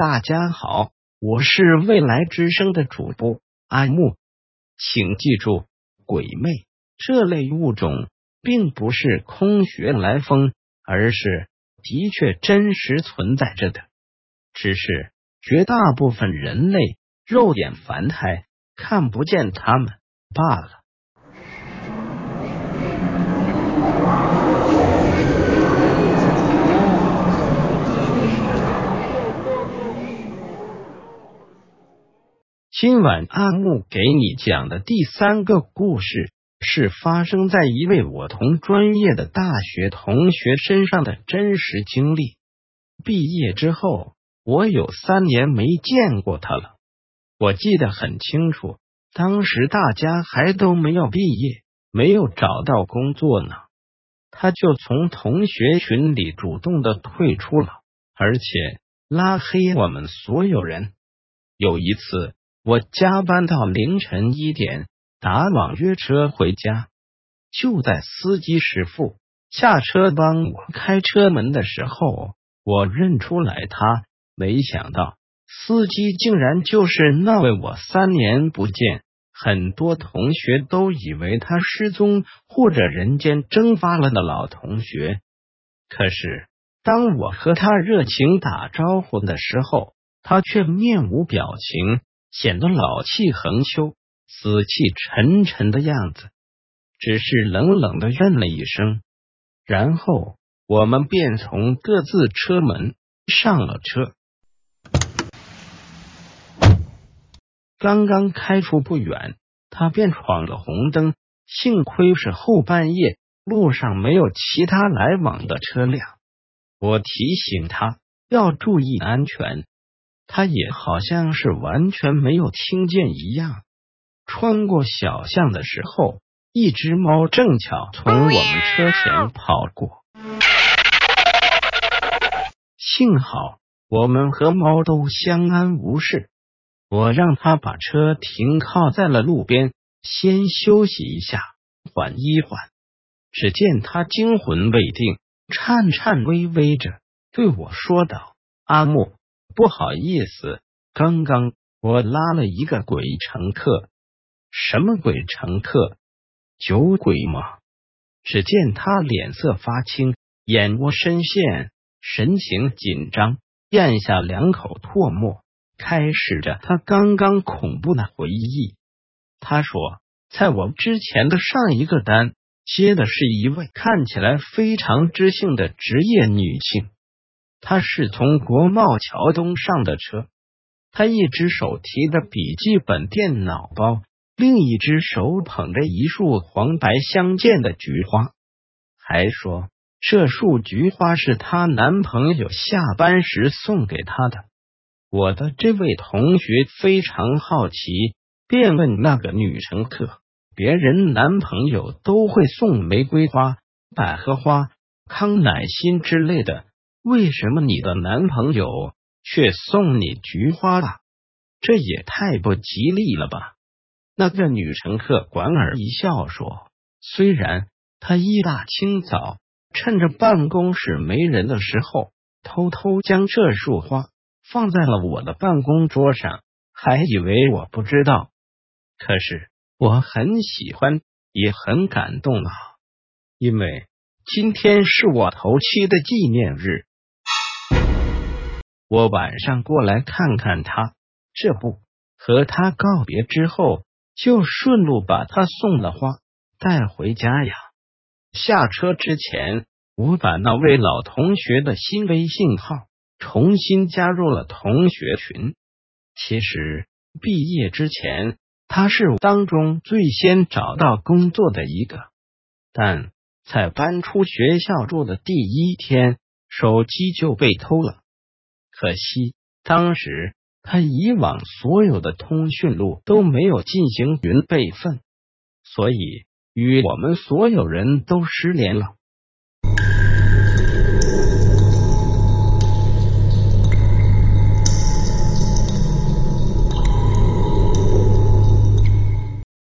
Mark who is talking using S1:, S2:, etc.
S1: 大家好，我是未来之声的主播阿木，请记住，鬼魅这类物种并不是空穴来风，而是的确真实存在着的，只是绝大部分人类肉眼凡胎看不见他们罢了。今晚阿木给你讲的第三个故事，是发生在一位我同专业的大学同学身上的真实经历。毕业之后，我有三年没见过他了。我记得很清楚，当时大家还都没有毕业，没有找到工作呢，他就从同学群里主动的退出了，而且拉黑我们所有人。有一次。我加班到凌晨一点，打网约车回家。就在司机师傅下车帮我开车门的时候，我认出来他。没想到司机竟然就是那位我三年不见，很多同学都以为他失踪或者人间蒸发了的老同学。可是当我和他热情打招呼的时候，他却面无表情。显得老气横秋、死气沉沉的样子，只是冷冷的应了一声，然后我们便从各自车门上了车。刚刚开出不远，他便闯了红灯。幸亏是后半夜，路上没有其他来往的车辆。我提醒他要注意安全。他也好像是完全没有听见一样。穿过小巷的时候，一只猫正巧从我们车前跑过。幸好我们和猫都相安无事。我让他把车停靠在了路边，先休息一下，缓一缓。只见他惊魂未定，颤颤巍巍着对我说道：“阿木。”不好意思，刚刚我拉了一个鬼乘客。什么鬼乘客？酒鬼吗？只见他脸色发青，眼窝深陷，神情紧张，咽下两口唾沫，开始着他刚刚恐怖的回忆。他说，在我之前的上一个单接的是一位看起来非常知性的职业女性。他是从国贸桥东上的车，他一只手提着笔记本电脑包，另一只手捧着一束黄白相间的菊花，还说这束菊花是她男朋友下班时送给她的。我的这位同学非常好奇，便问那个女乘客：“别人男朋友都会送玫瑰花、百合花、康乃馨之类的。”为什么你的男朋友却送你菊花了？这也太不吉利了吧！那个女乘客莞尔一笑说：“虽然他一大清早趁着办公室没人的时候，偷偷将这束花放在了我的办公桌上，还以为我不知道。可是我很喜欢，也很感动啊，因为今天是我头七的纪念日。”我晚上过来看看他，这不和他告别之后，就顺路把他送的花带回家呀。下车之前，我把那位老同学的新微信号重新加入了同学群。其实毕业之前，他是当中最先找到工作的一个，但在搬出学校住的第一天，手机就被偷了。可惜当时他以往所有的通讯录都没有进行云备份，所以与我们所有人都失联了。